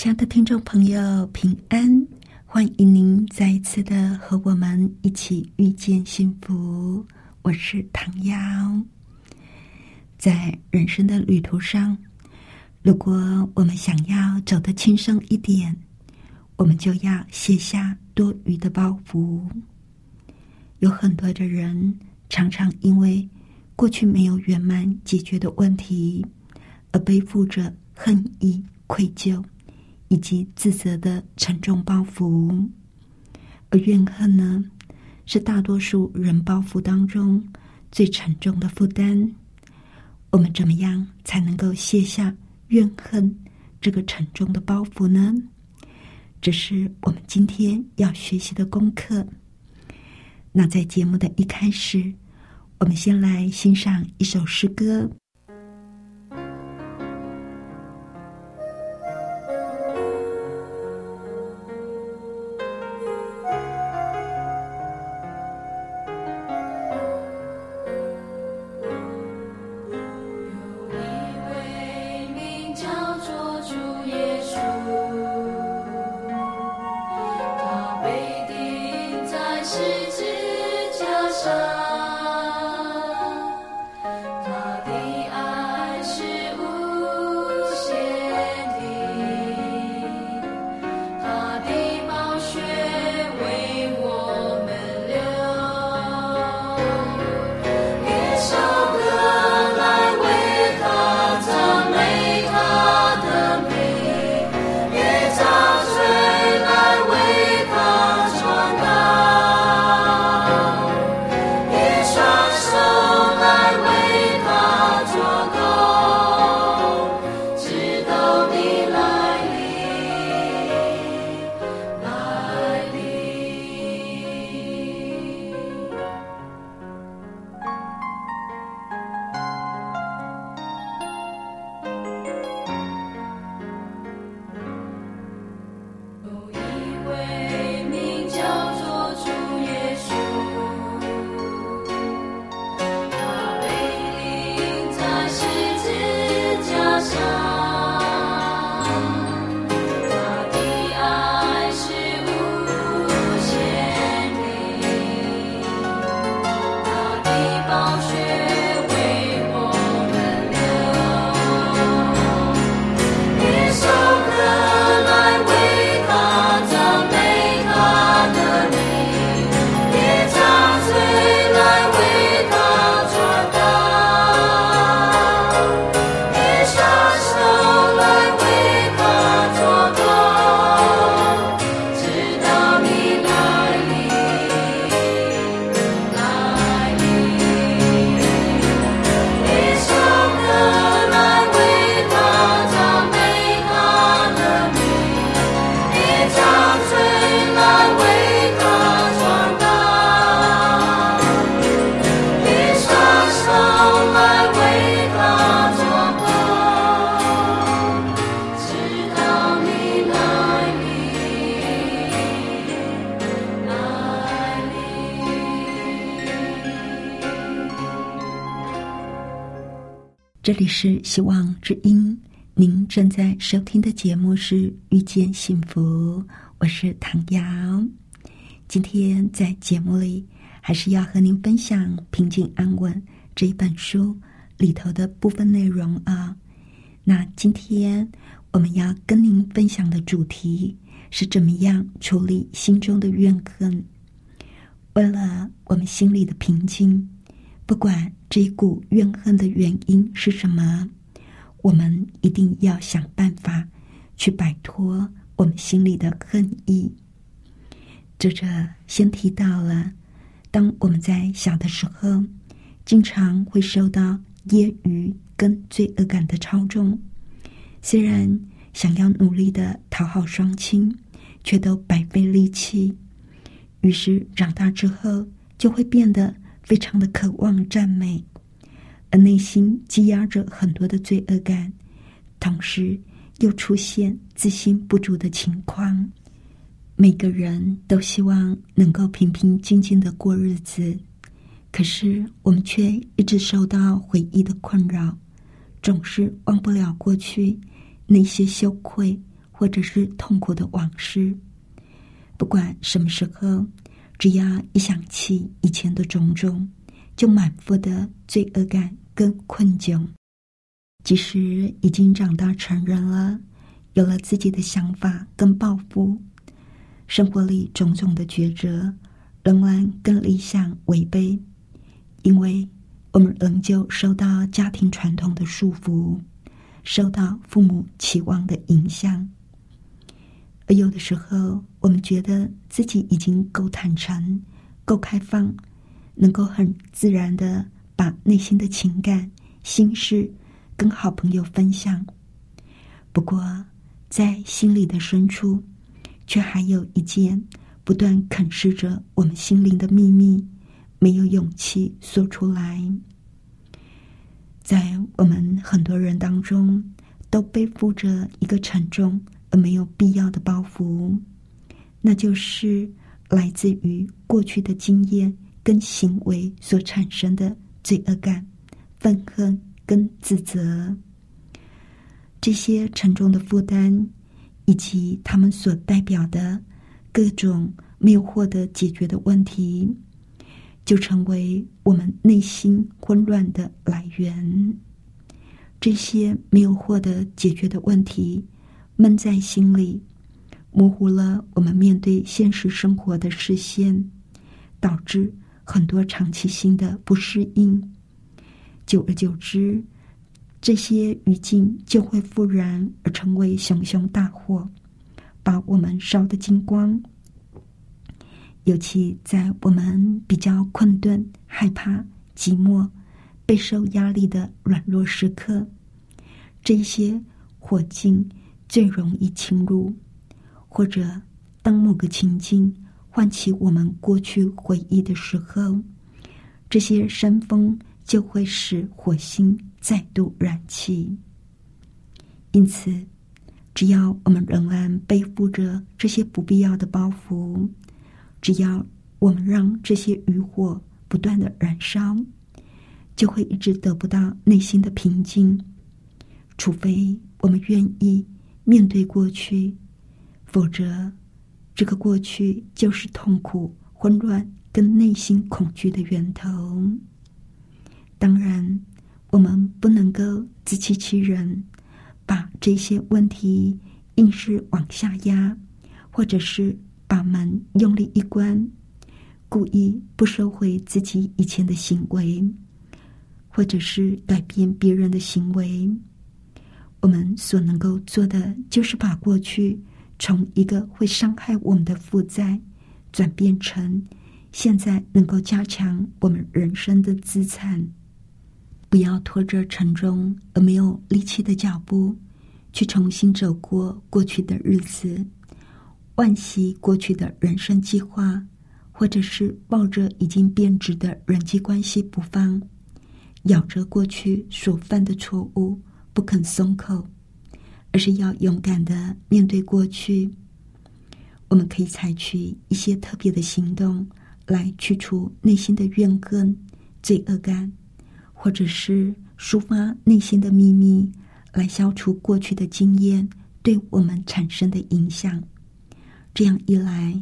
亲爱的听众朋友，平安！欢迎您再一次的和我们一起遇见幸福。我是唐瑶，在人生的旅途上。如果我们想要走得轻松一点，我们就要卸下多余的包袱。有很多的人常常因为过去没有圆满解决的问题，而背负着恨意、愧疚以及自责的沉重包袱。而怨恨呢，是大多数人包袱当中最沉重的负担。我们怎么样才能够卸下？怨恨这个沉重的包袱呢？这是我们今天要学习的功课。那在节目的一开始，我们先来欣赏一首诗歌。这里是希望之音，您正在收听的节目是《遇见幸福》，我是唐瑶。今天在节目里，还是要和您分享《平静安稳》这一本书里头的部分内容啊。那今天我们要跟您分享的主题是怎么样处理心中的怨恨，为了我们心里的平静。不管这一股怨恨的原因是什么，我们一定要想办法去摆脱我们心里的恨意。作者先提到了，当我们在小的时候，经常会受到揶揄跟罪恶感的操纵。虽然想要努力的讨好双亲，却都白费力气。于是长大之后，就会变得非常的渴望赞美，而内心积压着很多的罪恶感，同时又出现自信不足的情况。每个人都希望能够平平静静的过日子，可是我们却一直受到回忆的困扰，总是忘不了过去那些羞愧或者是痛苦的往事。不管什么时候，只要一想起以前的种种，就满腹的罪恶感跟困窘。即使已经长大成人了，有了自己的想法跟抱负，生活里种种的抉择仍然跟理想违背，因为我们仍旧受到家庭传统的束缚，受到父母期望的影响。而有的时候，我们觉得自己已经够坦诚、够开放，能够很自然的把内心的情感、心事跟好朋友分享。不过，在心里的深处，却还有一件不断啃噬着我们心灵的秘密，没有勇气说出来。在我们很多人当中，都背负着一个沉重。而没有必要的包袱，那就是来自于过去的经验跟行为所产生的罪恶感、愤恨跟自责。这些沉重的负担，以及他们所代表的各种没有获得解决的问题，就成为我们内心混乱的来源。这些没有获得解决的问题。闷在心里，模糊了我们面对现实生活的视线，导致很多长期性的不适应。久而久之，这些余烬就会复燃，而成为熊熊大火，把我们烧得精光。尤其在我们比较困顿、害怕、寂寞、备受压力的软弱时刻，这些火烬。最容易侵入，或者当某个情境唤起我们过去回忆的时候，这些山峰就会使火星再度燃起。因此，只要我们仍然背负着这些不必要的包袱，只要我们让这些余火不断的燃烧，就会一直得不到内心的平静。除非我们愿意。面对过去，否则，这个过去就是痛苦、混乱跟内心恐惧的源头。当然，我们不能够自欺欺人，把这些问题硬是往下压，或者是把门用力一关，故意不收回自己以前的行为，或者是改变别人的行为。我们所能够做的，就是把过去从一个会伤害我们的负债，转变成现在能够加强我们人生的资产。不要拖着沉重而没有力气的脚步，去重新走过过去的日子，惋惜过去的人生计划，或者是抱着已经变质的人际关系不放，咬着过去所犯的错误。不肯松口，而是要勇敢的面对过去。我们可以采取一些特别的行动，来去除内心的怨恨、罪恶感，或者是抒发内心的秘密，来消除过去的经验对我们产生的影响。这样一来，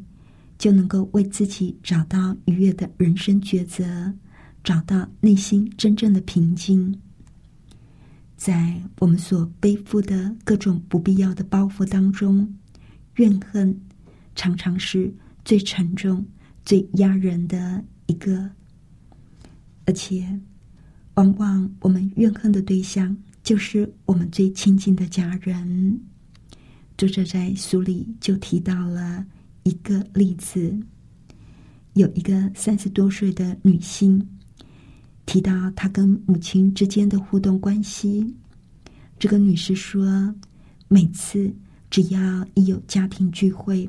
就能够为自己找到愉悦的人生抉择，找到内心真正的平静。在我们所背负的各种不必要的包袱当中，怨恨常常是最沉重、最压人的一个，而且往往我们怨恨的对象就是我们最亲近的家人。作者在书里就提到了一个例子，有一个三十多岁的女性。提到她跟母亲之间的互动关系，这个女士说，每次只要一有家庭聚会，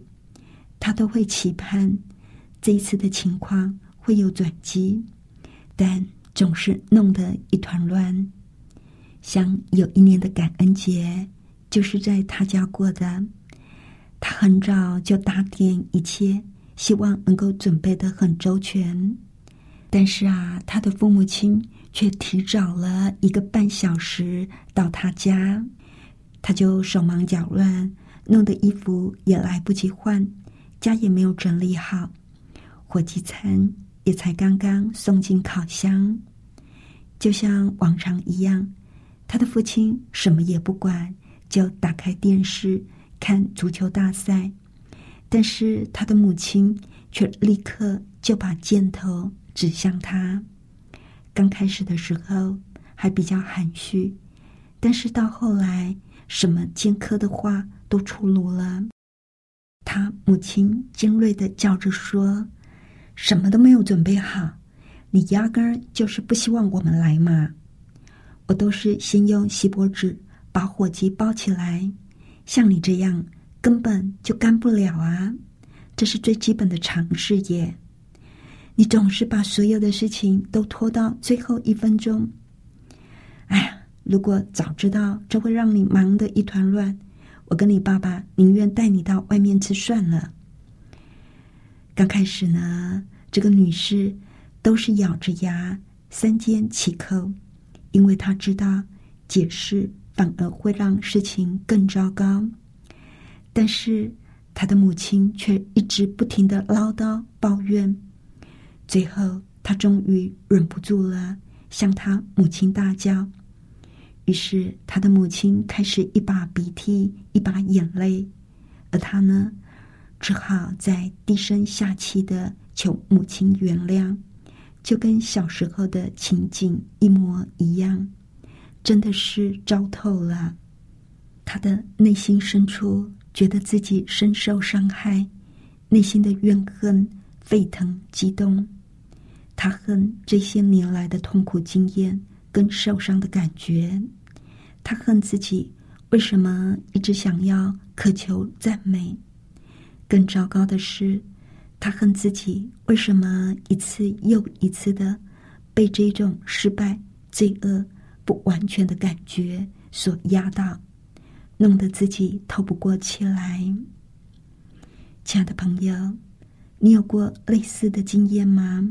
他都会期盼这一次的情况会有转机，但总是弄得一团乱。像有一年的感恩节，就是在他家过的。他很早就打点一切，希望能够准备的很周全。但是啊，他的父母亲却提早了一个半小时到他家，他就手忙脚乱，弄得衣服也来不及换，家也没有整理好，火鸡餐也才刚刚送进烤箱，就像往常一样。他的父亲什么也不管，就打开电视看足球大赛。但是他的母亲却立刻就把箭头指向他。刚开始的时候还比较含蓄，但是到后来，什么尖刻的话都出炉了。他母亲尖锐的叫着说：“什么都没有准备好，你压根儿就是不希望我们来嘛。”我都是先用锡箔纸把火机包起来，像你这样根本就干不了啊！这是最基本的常识耶。你总是把所有的事情都拖到最后一分钟。哎呀，如果早知道这会让你忙得一团乱，我跟你爸爸宁愿带你到外面吃算了。刚开始呢，这个女士都是咬着牙三缄其口。因为她知道解释反而会让事情更糟糕，但是她的母亲却一直不停的唠叨抱怨，最后他终于忍不住了，向他母亲大叫。于是他的母亲开始一把鼻涕一把眼泪，而他呢，只好在低声下气的求母亲原谅。就跟小时候的情景一模一样，真的是糟透了。他的内心深处觉得自己深受伤害，内心的怨恨沸腾激动。他恨这些年来的痛苦经验跟受伤的感觉，他恨自己为什么一直想要渴求赞美。更糟糕的是。他恨自己为什么一次又一次的被这种失败、罪恶、不完全的感觉所压倒，弄得自己透不过气来。亲爱的朋友，你有过类似的经验吗？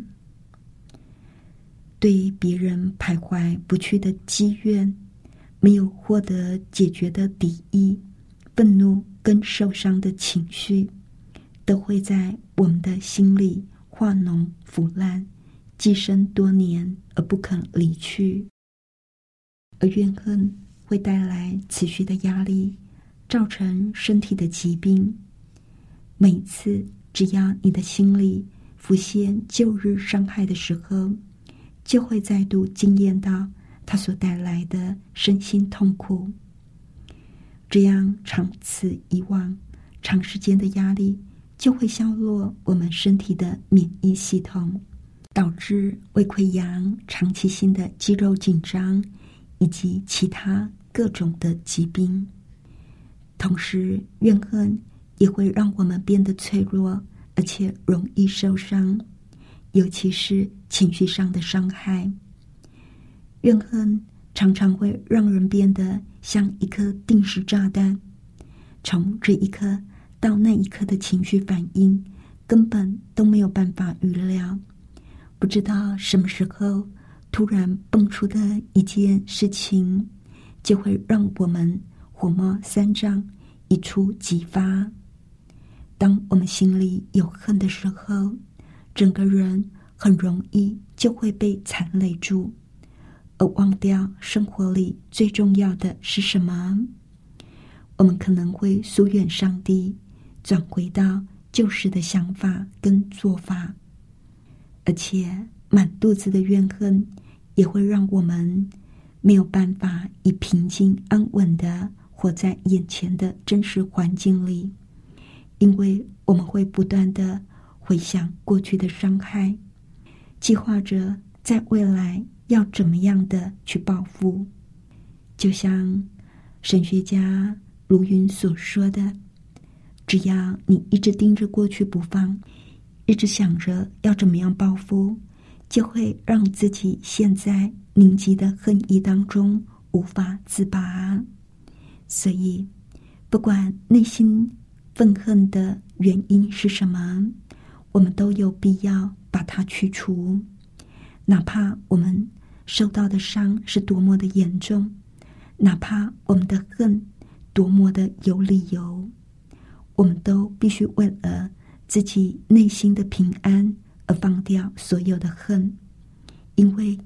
对别人徘徊不去的积怨，没有获得解决的敌意、愤怒跟受伤的情绪。都会在我们的心里化脓腐烂，寄生多年而不肯离去。而怨恨会带来持续的压力，造成身体的疾病。每次只要你的心里浮现旧日伤害的时候，就会再度惊艳到它所带来的身心痛苦。这样长此以往，长时间的压力。就会削弱我们身体的免疫系统，导致胃溃疡、长期性的肌肉紧张以及其他各种的疾病。同时，怨恨也会让我们变得脆弱，而且容易受伤，尤其是情绪上的伤害。怨恨常常会让人变得像一颗定时炸弹，从这一刻。到那一刻的情绪反应，根本都没有办法预料。不知道什么时候突然蹦出的一件事情，就会让我们火冒三丈，一触即发。当我们心里有恨的时候，整个人很容易就会被残累住，而忘掉生活里最重要的是什么。我们可能会疏远上帝。转回到旧时的想法跟做法，而且满肚子的怨恨也会让我们没有办法以平静安稳的活在眼前的真实环境里，因为我们会不断的回想过去的伤害，计划着在未来要怎么样的去报复。就像神学家卢云所说的，只要你一直盯着过去不放，一直想着要怎么样报复，就会让自己陷在凝集的恨意当中无法自拔。所以，不管内心愤恨的原因是什么，我们都有必要把它去除，哪怕我们受到的伤是多么的严重。哪怕我们的恨多么的有理由，我们都必须为了自己内心的平安而放掉所有的恨，因为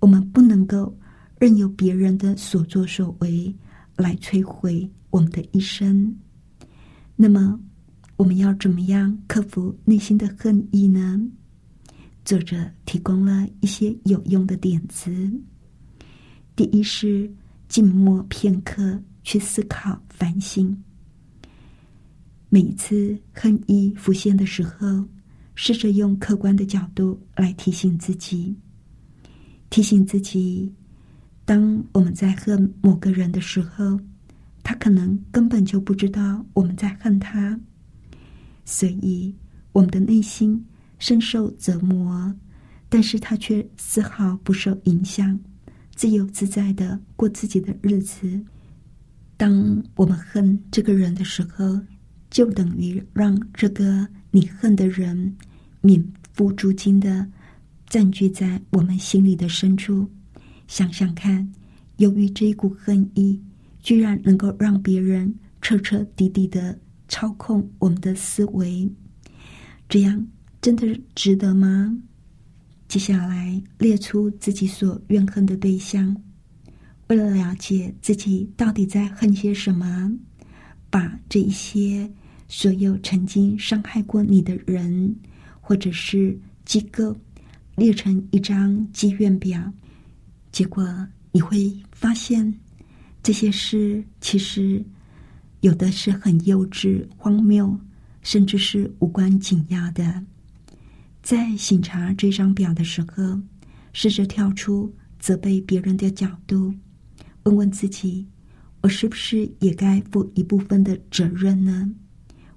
我们不能够任由别人的所作所为来摧毁我们的一生。那么，我们要怎么样克服内心的恨意呢？作者提供了一些有用的点子。第一是。静默片刻，去思考、反省。每一次恨意浮现的时候，试着用客观的角度来提醒自己，提醒自己：当我们在恨某个人的时候，他可能根本就不知道我们在恨他，所以我们的内心深受折磨，但是他却丝毫不受影响。自由自在的过自己的日子。当我们恨这个人的时候，就等于让这个你恨的人免付租金的占据在我们心里的深处。想想看，由于这一股恨意，居然能够让别人彻彻底底的操控我们的思维，这样真的值得吗？接下来列出自己所怨恨的对象，为了了解自己到底在恨些什么，把这一些所有曾经伤害过你的人或者是机构列成一张积怨表，结果你会发现这些事其实有的是很幼稚、荒谬，甚至是无关紧要的。在审查这张表的时候，试着跳出责备别人的角度，问问自己：我是不是也该负一部分的责任呢？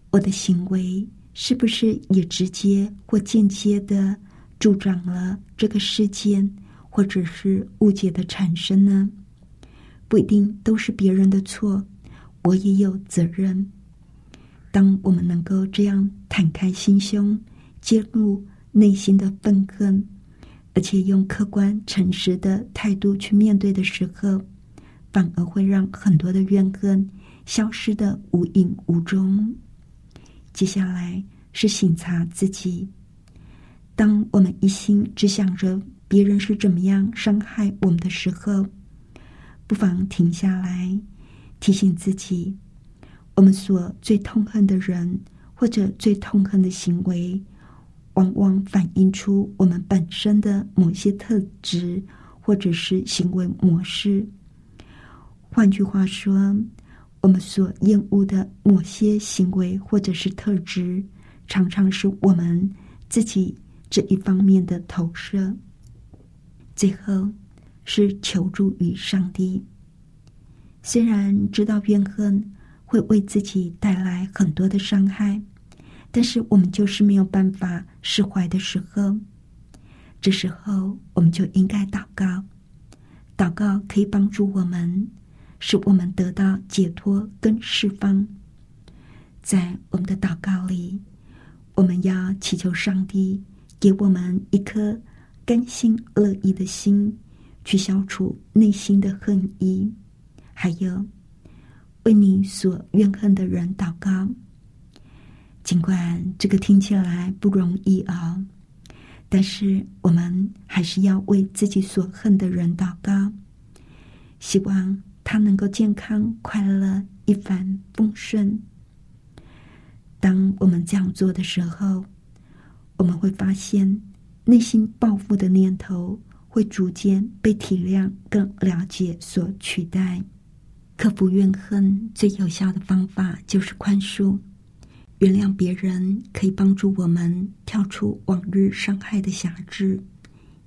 我的行为是不是也直接或间接的助长了这个事件或者是误解的产生呢？不一定都是别人的错，我也有责任。当我们能够这样坦开心胸，揭露。内心的愤恨，而且用客观诚实的态度去面对的时候，反而会让很多的怨恨消失的无影无踪。接下来是省察自己，当我们一心只想着别人是怎么样伤害我们的时候，不妨停下来，提醒自己，我们所最痛恨的人或者最痛恨的行为。往往反映出我们本身的某些特质，或者是行为模式。换句话说，我们所厌恶的某些行为或者是特质，常常是我们自己这一方面的投射。最后是求助于上帝。虽然知道怨恨会为自己带来很多的伤害。但是我们就是没有办法释怀的时候，这时候我们就应该祷告。祷告可以帮助我们，使我们得到解脱跟释放。在我们的祷告里，我们要祈求上帝给我们一颗甘心乐意的心，去消除内心的恨意，还有为你所怨恨的人祷告。尽管这个听起来不容易啊，但是我们还是要为自己所恨的人祷告，希望他能够健康、快乐、一帆风顺。当我们这样做的时候，我们会发现内心报复的念头会逐渐被体谅、更了解所取代。克服怨恨最有效的方法就是宽恕。原谅别人可以帮助我们跳出往日伤害的辖制，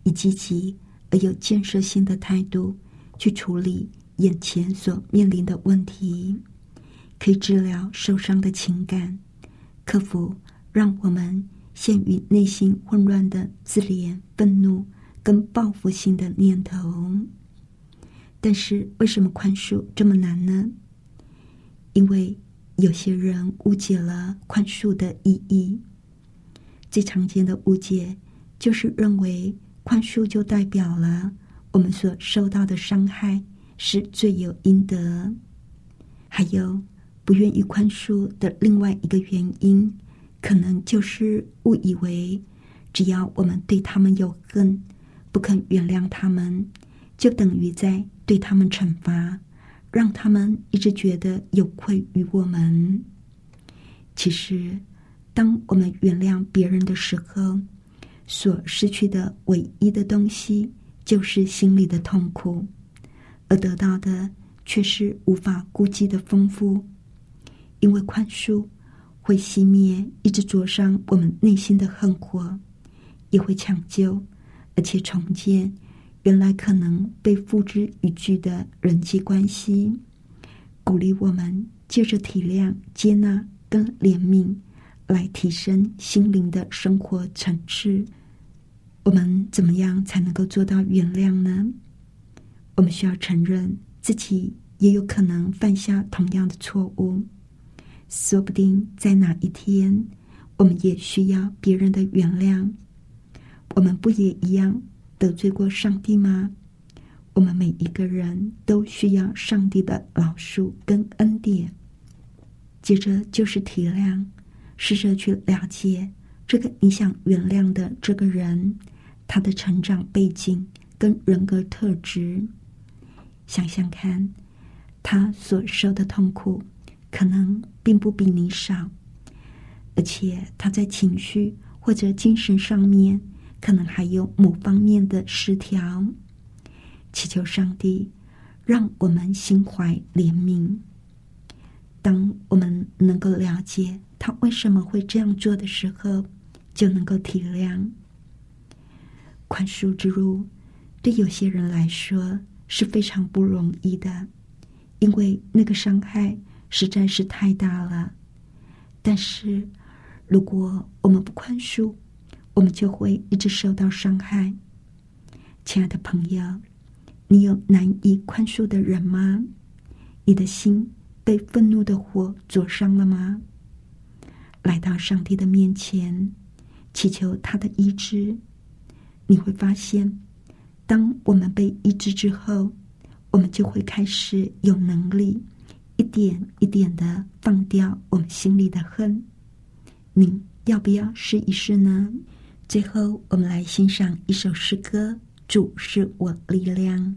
以积极而有建设性的态度去处理眼前所面临的问题。可以治疗受伤的情感，克服让我们陷于内心混乱的自怜、愤怒跟报复性的念头。但是，为什么宽恕这么难呢？因为有些人误解了宽恕的意义。最常见的误解就是认为宽恕就代表了我们所受到的伤害是罪有应得。还有不愿意宽恕的另外一个原因，可能就是误以为只要我们对他们有恨，不肯原谅他们，就等于在对他们惩罚。让他们一直觉得有愧于我们。其实，当我们原谅别人的时候，所失去的唯一的东西就是心里的痛苦，而得到的却是无法估计的丰富。因为宽恕会熄灭一直灼伤我们内心的恨火，也会抢救而且重建。原来可能被付之一炬的人际关系，鼓励我们借着体谅、接纳跟怜悯，来提升心灵的生活层次。我们怎么样才能够做到原谅呢？我们需要承认自己也有可能犯下同样的错误，说不定在哪一天，我们也需要别人的原谅。我们不也一样？得罪过上帝吗？我们每一个人都需要上帝的饶恕跟恩典。接着就是体谅，试着去了解这个你想原谅的这个人，他的成长背景跟人格特质。想想看，他所受的痛苦可能并不比你少，而且他在情绪或者精神上面。可能还有某方面的失调，祈求上帝让我们心怀怜悯。当我们能够了解他为什么会这样做的时候，就能够体谅。宽恕之路对有些人来说是非常不容易的，因为那个伤害实在是太大了。但是如果我们不宽恕，我们就会一直受到伤害。亲爱的朋友，你有难以宽恕的人吗？你的心被愤怒的火灼伤了吗？来到上帝的面前，祈求他的医治。你会发现，当我们被医治之后，我们就会开始有能力一点一点的放掉我们心里的恨。你要不要试一试呢？最后，我们来欣赏一首诗歌：“主是我力量。”